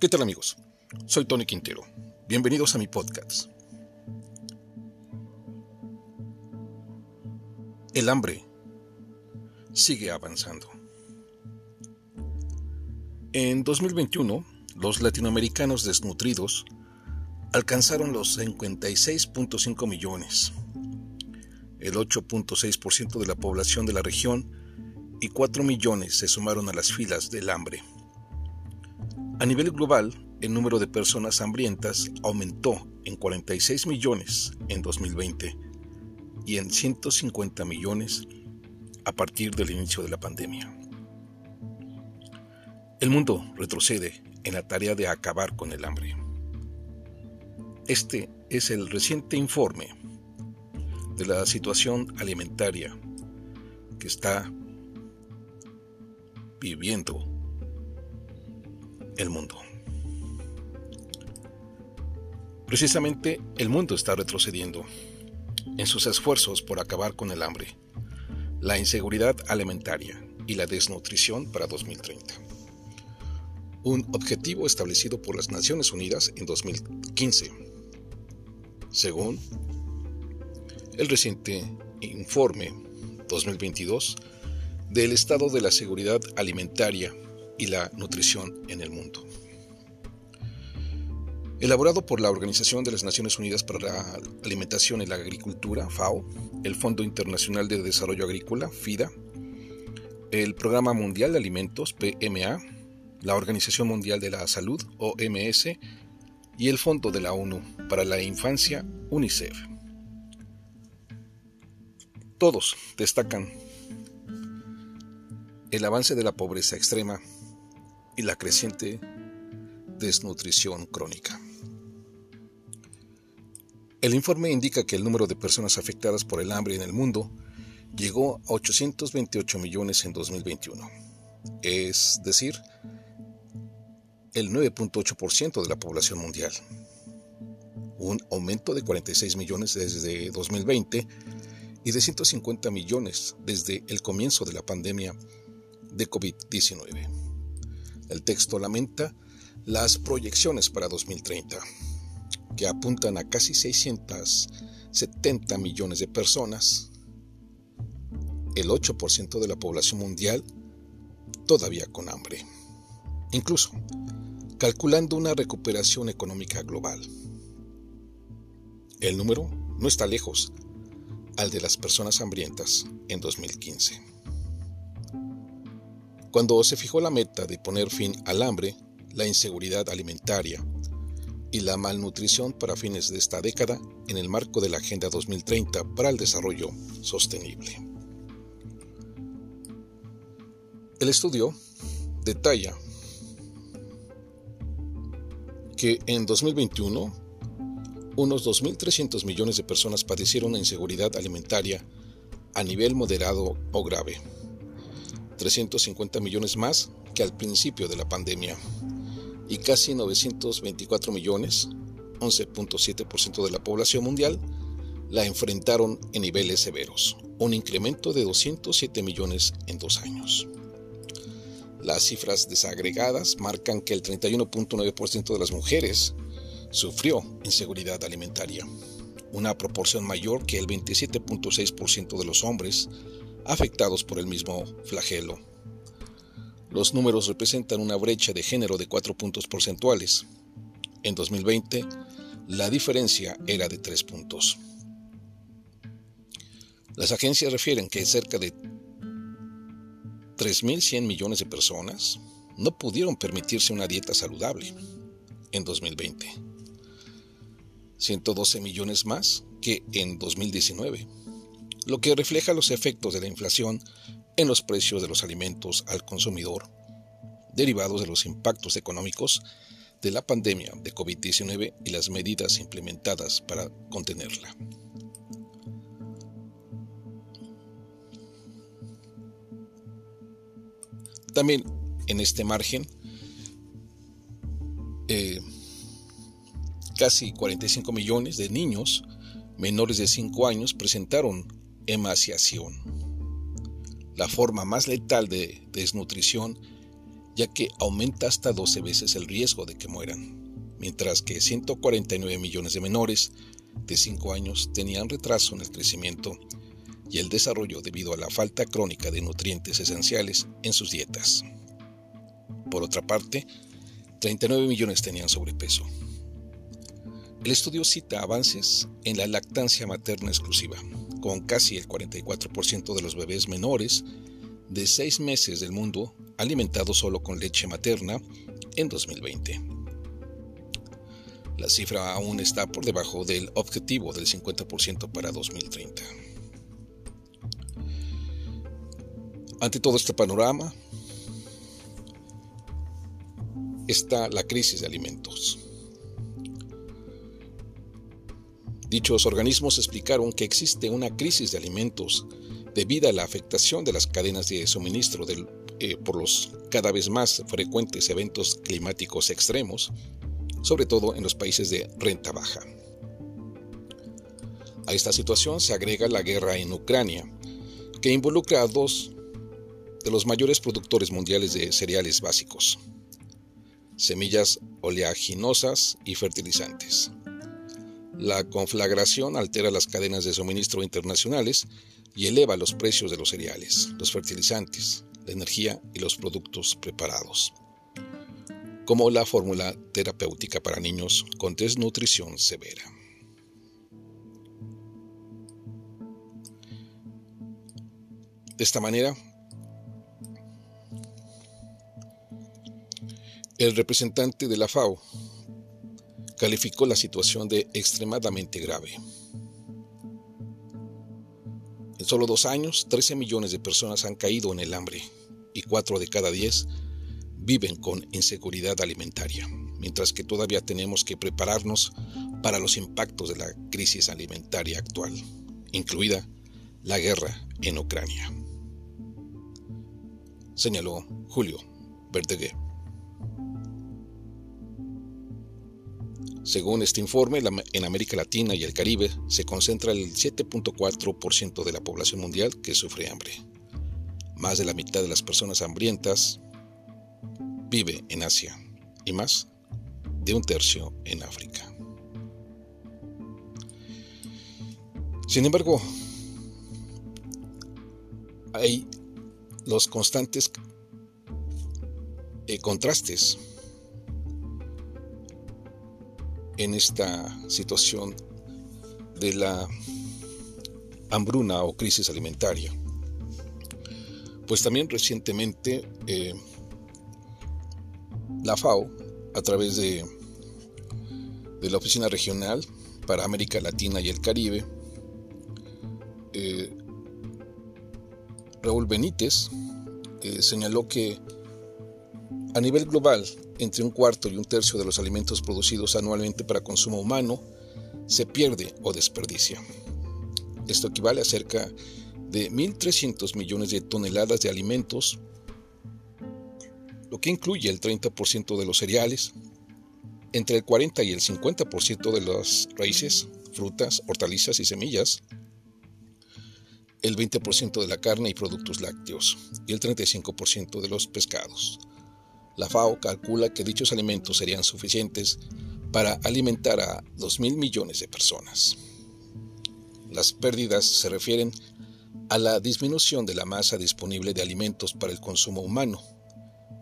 ¿Qué tal amigos? Soy Tony Quintero. Bienvenidos a mi podcast. El hambre sigue avanzando. En 2021, los latinoamericanos desnutridos alcanzaron los 56.5 millones, el 8.6% de la población de la región y 4 millones se sumaron a las filas del hambre. A nivel global, el número de personas hambrientas aumentó en 46 millones en 2020 y en 150 millones a partir del inicio de la pandemia. El mundo retrocede en la tarea de acabar con el hambre. Este es el reciente informe de la situación alimentaria que está viviendo el mundo. Precisamente el mundo está retrocediendo en sus esfuerzos por acabar con el hambre, la inseguridad alimentaria y la desnutrición para 2030. Un objetivo establecido por las Naciones Unidas en 2015, según el reciente informe 2022 del estado de la seguridad alimentaria y la nutrición en el mundo. Elaborado por la Organización de las Naciones Unidas para la Alimentación y la Agricultura, FAO, el Fondo Internacional de Desarrollo Agrícola, FIDA, el Programa Mundial de Alimentos, PMA, la Organización Mundial de la Salud, OMS, y el Fondo de la ONU para la Infancia, UNICEF. Todos destacan el avance de la pobreza extrema y la creciente desnutrición crónica. El informe indica que el número de personas afectadas por el hambre en el mundo llegó a 828 millones en 2021, es decir, el 9.8% de la población mundial, un aumento de 46 millones desde 2020 y de 150 millones desde el comienzo de la pandemia de COVID-19. El texto lamenta las proyecciones para 2030, que apuntan a casi 670 millones de personas, el 8% de la población mundial todavía con hambre, incluso calculando una recuperación económica global. El número no está lejos al de las personas hambrientas en 2015. Cuando se fijó la meta de poner fin al hambre, la inseguridad alimentaria y la malnutrición para fines de esta década en el marco de la Agenda 2030 para el Desarrollo Sostenible. El estudio detalla que en 2021 unos 2.300 millones de personas padecieron inseguridad alimentaria a nivel moderado o grave 350 millones más que al principio de la pandemia y casi 924 millones, 11.7% de la población mundial, la enfrentaron en niveles severos, un incremento de 207 millones en dos años. Las cifras desagregadas marcan que el 31.9% de las mujeres sufrió inseguridad alimentaria, una proporción mayor que el 27.6% de los hombres afectados por el mismo flagelo. Los números representan una brecha de género de 4 puntos porcentuales. En 2020, la diferencia era de 3 puntos. Las agencias refieren que cerca de 3.100 millones de personas no pudieron permitirse una dieta saludable en 2020. 112 millones más que en 2019 lo que refleja los efectos de la inflación en los precios de los alimentos al consumidor, derivados de los impactos económicos de la pandemia de COVID-19 y las medidas implementadas para contenerla. También en este margen, eh, casi 45 millones de niños menores de 5 años presentaron emaciación. La forma más letal de desnutrición ya que aumenta hasta 12 veces el riesgo de que mueran, mientras que 149 millones de menores de 5 años tenían retraso en el crecimiento y el desarrollo debido a la falta crónica de nutrientes esenciales en sus dietas. Por otra parte, 39 millones tenían sobrepeso. El estudio cita avances en la lactancia materna exclusiva, con casi el 44% de los bebés menores de 6 meses del mundo alimentados solo con leche materna en 2020. La cifra aún está por debajo del objetivo del 50% para 2030. Ante todo este panorama está la crisis de alimentos. Dichos organismos explicaron que existe una crisis de alimentos debido a la afectación de las cadenas de suministro eh, por los cada vez más frecuentes eventos climáticos extremos, sobre todo en los países de renta baja. A esta situación se agrega la guerra en Ucrania, que involucra a dos de los mayores productores mundiales de cereales básicos, semillas oleaginosas y fertilizantes. La conflagración altera las cadenas de suministro internacionales y eleva los precios de los cereales, los fertilizantes, la energía y los productos preparados, como la fórmula terapéutica para niños con desnutrición severa. De esta manera, El representante de la FAO calificó la situación de extremadamente grave. En solo dos años, 13 millones de personas han caído en el hambre y 4 de cada 10 viven con inseguridad alimentaria, mientras que todavía tenemos que prepararnos para los impactos de la crisis alimentaria actual, incluida la guerra en Ucrania. Señaló Julio Verdeguer. Según este informe, en América Latina y el Caribe se concentra el 7.4% de la población mundial que sufre hambre. Más de la mitad de las personas hambrientas vive en Asia y más de un tercio en África. Sin embargo, hay los constantes eh, contrastes en esta situación de la hambruna o crisis alimentaria. Pues también recientemente eh, la FAO, a través de, de, la Oficina Regional para América Latina y el Caribe, eh, Raúl Benítez eh, señaló que a nivel global entre un cuarto y un tercio de los alimentos producidos anualmente para consumo humano se pierde o desperdicia. Esto equivale a cerca de 1.300 millones de toneladas de alimentos, lo que incluye el 30% de los cereales, entre el 40 y el 50% de las raíces, frutas, hortalizas y semillas, el 20% de la carne y productos lácteos y el 35% de los pescados. La FAO calcula que dichos alimentos serían suficientes para alimentar a 2.000 millones de personas. Las pérdidas se refieren a la disminución de la masa disponible de alimentos para el consumo humano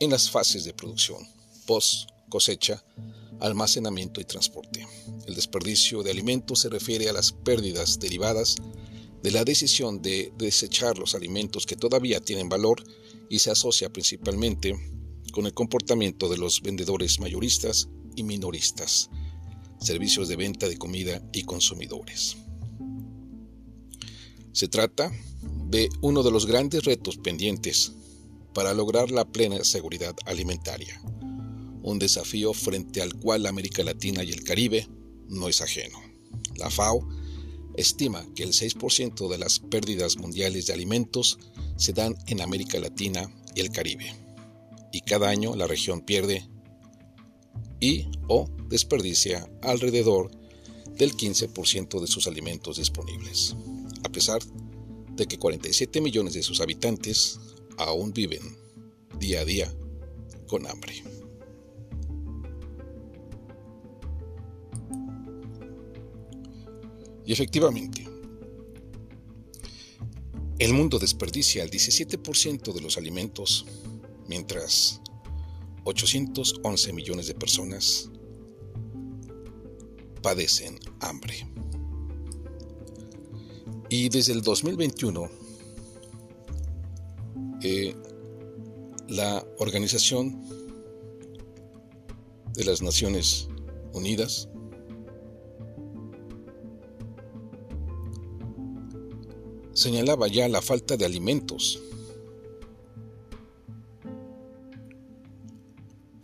en las fases de producción, post cosecha, almacenamiento y transporte. El desperdicio de alimentos se refiere a las pérdidas derivadas de la decisión de desechar los alimentos que todavía tienen valor y se asocia principalmente con el comportamiento de los vendedores mayoristas y minoristas, servicios de venta de comida y consumidores. Se trata de uno de los grandes retos pendientes para lograr la plena seguridad alimentaria, un desafío frente al cual América Latina y el Caribe no es ajeno. La FAO estima que el 6% de las pérdidas mundiales de alimentos se dan en América Latina y el Caribe y cada año la región pierde y o desperdicia alrededor del 15% de sus alimentos disponibles, a pesar de que 47 millones de sus habitantes aún viven día a día con hambre. Y efectivamente, el mundo desperdicia el 17% de los alimentos, mientras 811 millones de personas padecen hambre. Y desde el 2021, eh, la Organización de las Naciones Unidas señalaba ya la falta de alimentos,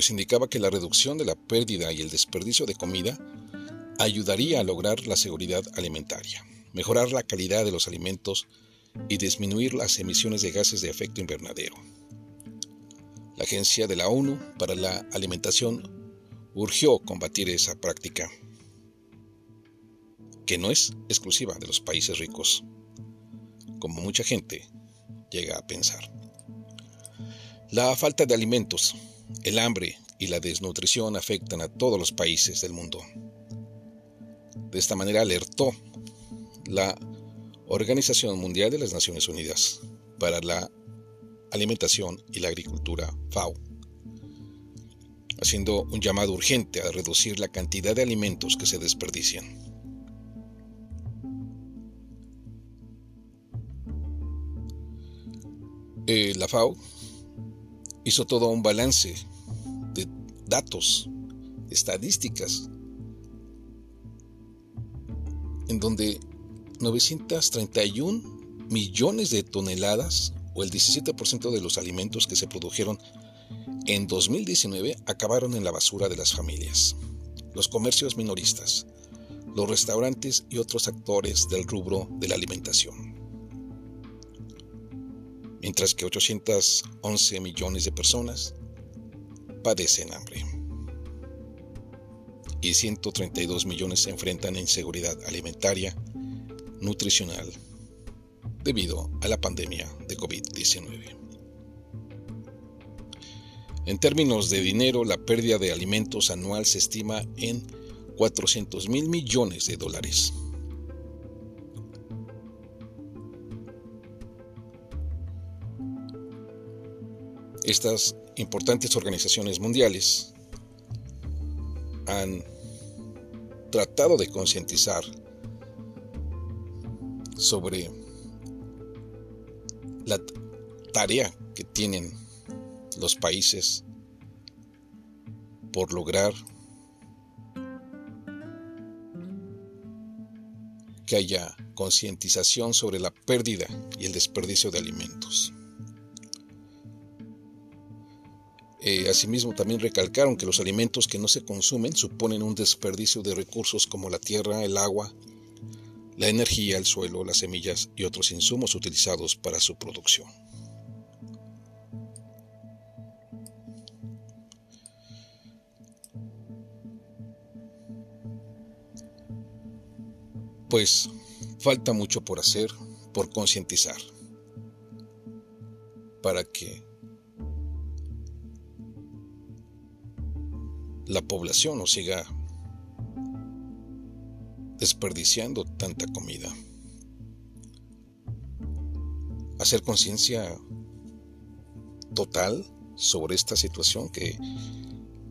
pues indicaba que la reducción de la pérdida y el desperdicio de comida ayudaría a lograr la seguridad alimentaria, mejorar la calidad de los alimentos y disminuir las emisiones de gases de efecto invernadero. La Agencia de la ONU para la Alimentación urgió combatir esa práctica, que no es exclusiva de los países ricos como mucha gente llega a pensar. La falta de alimentos, el hambre y la desnutrición afectan a todos los países del mundo. De esta manera alertó la Organización Mundial de las Naciones Unidas para la Alimentación y la Agricultura, FAO, haciendo un llamado urgente a reducir la cantidad de alimentos que se desperdician. Eh, la FAO hizo todo un balance de datos, estadísticas, en donde 931 millones de toneladas o el 17% de los alimentos que se produjeron en 2019 acabaron en la basura de las familias, los comercios minoristas, los restaurantes y otros actores del rubro de la alimentación mientras que 811 millones de personas padecen hambre y 132 millones se enfrentan a inseguridad alimentaria, nutricional, debido a la pandemia de COVID-19. En términos de dinero, la pérdida de alimentos anual se estima en 400 mil millones de dólares. Estas importantes organizaciones mundiales han tratado de concientizar sobre la tarea que tienen los países por lograr que haya concientización sobre la pérdida y el desperdicio de alimentos. Eh, asimismo, también recalcaron que los alimentos que no se consumen suponen un desperdicio de recursos como la tierra, el agua, la energía, el suelo, las semillas y otros insumos utilizados para su producción. Pues falta mucho por hacer, por concientizar, para que la población no siga desperdiciando tanta comida. Hacer conciencia total sobre esta situación que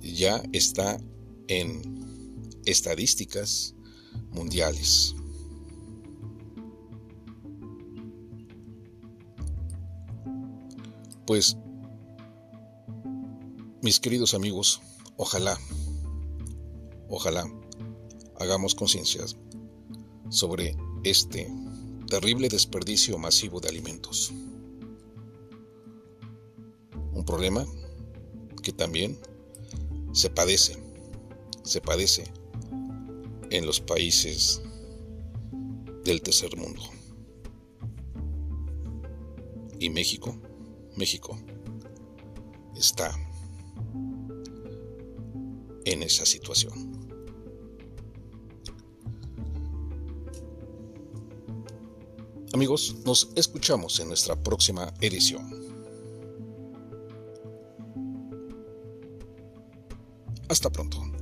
ya está en estadísticas mundiales. Pues, mis queridos amigos, Ojalá, ojalá hagamos conciencia sobre este terrible desperdicio masivo de alimentos. Un problema que también se padece, se padece en los países del tercer mundo. Y México, México está en esa situación. Amigos, nos escuchamos en nuestra próxima edición. Hasta pronto.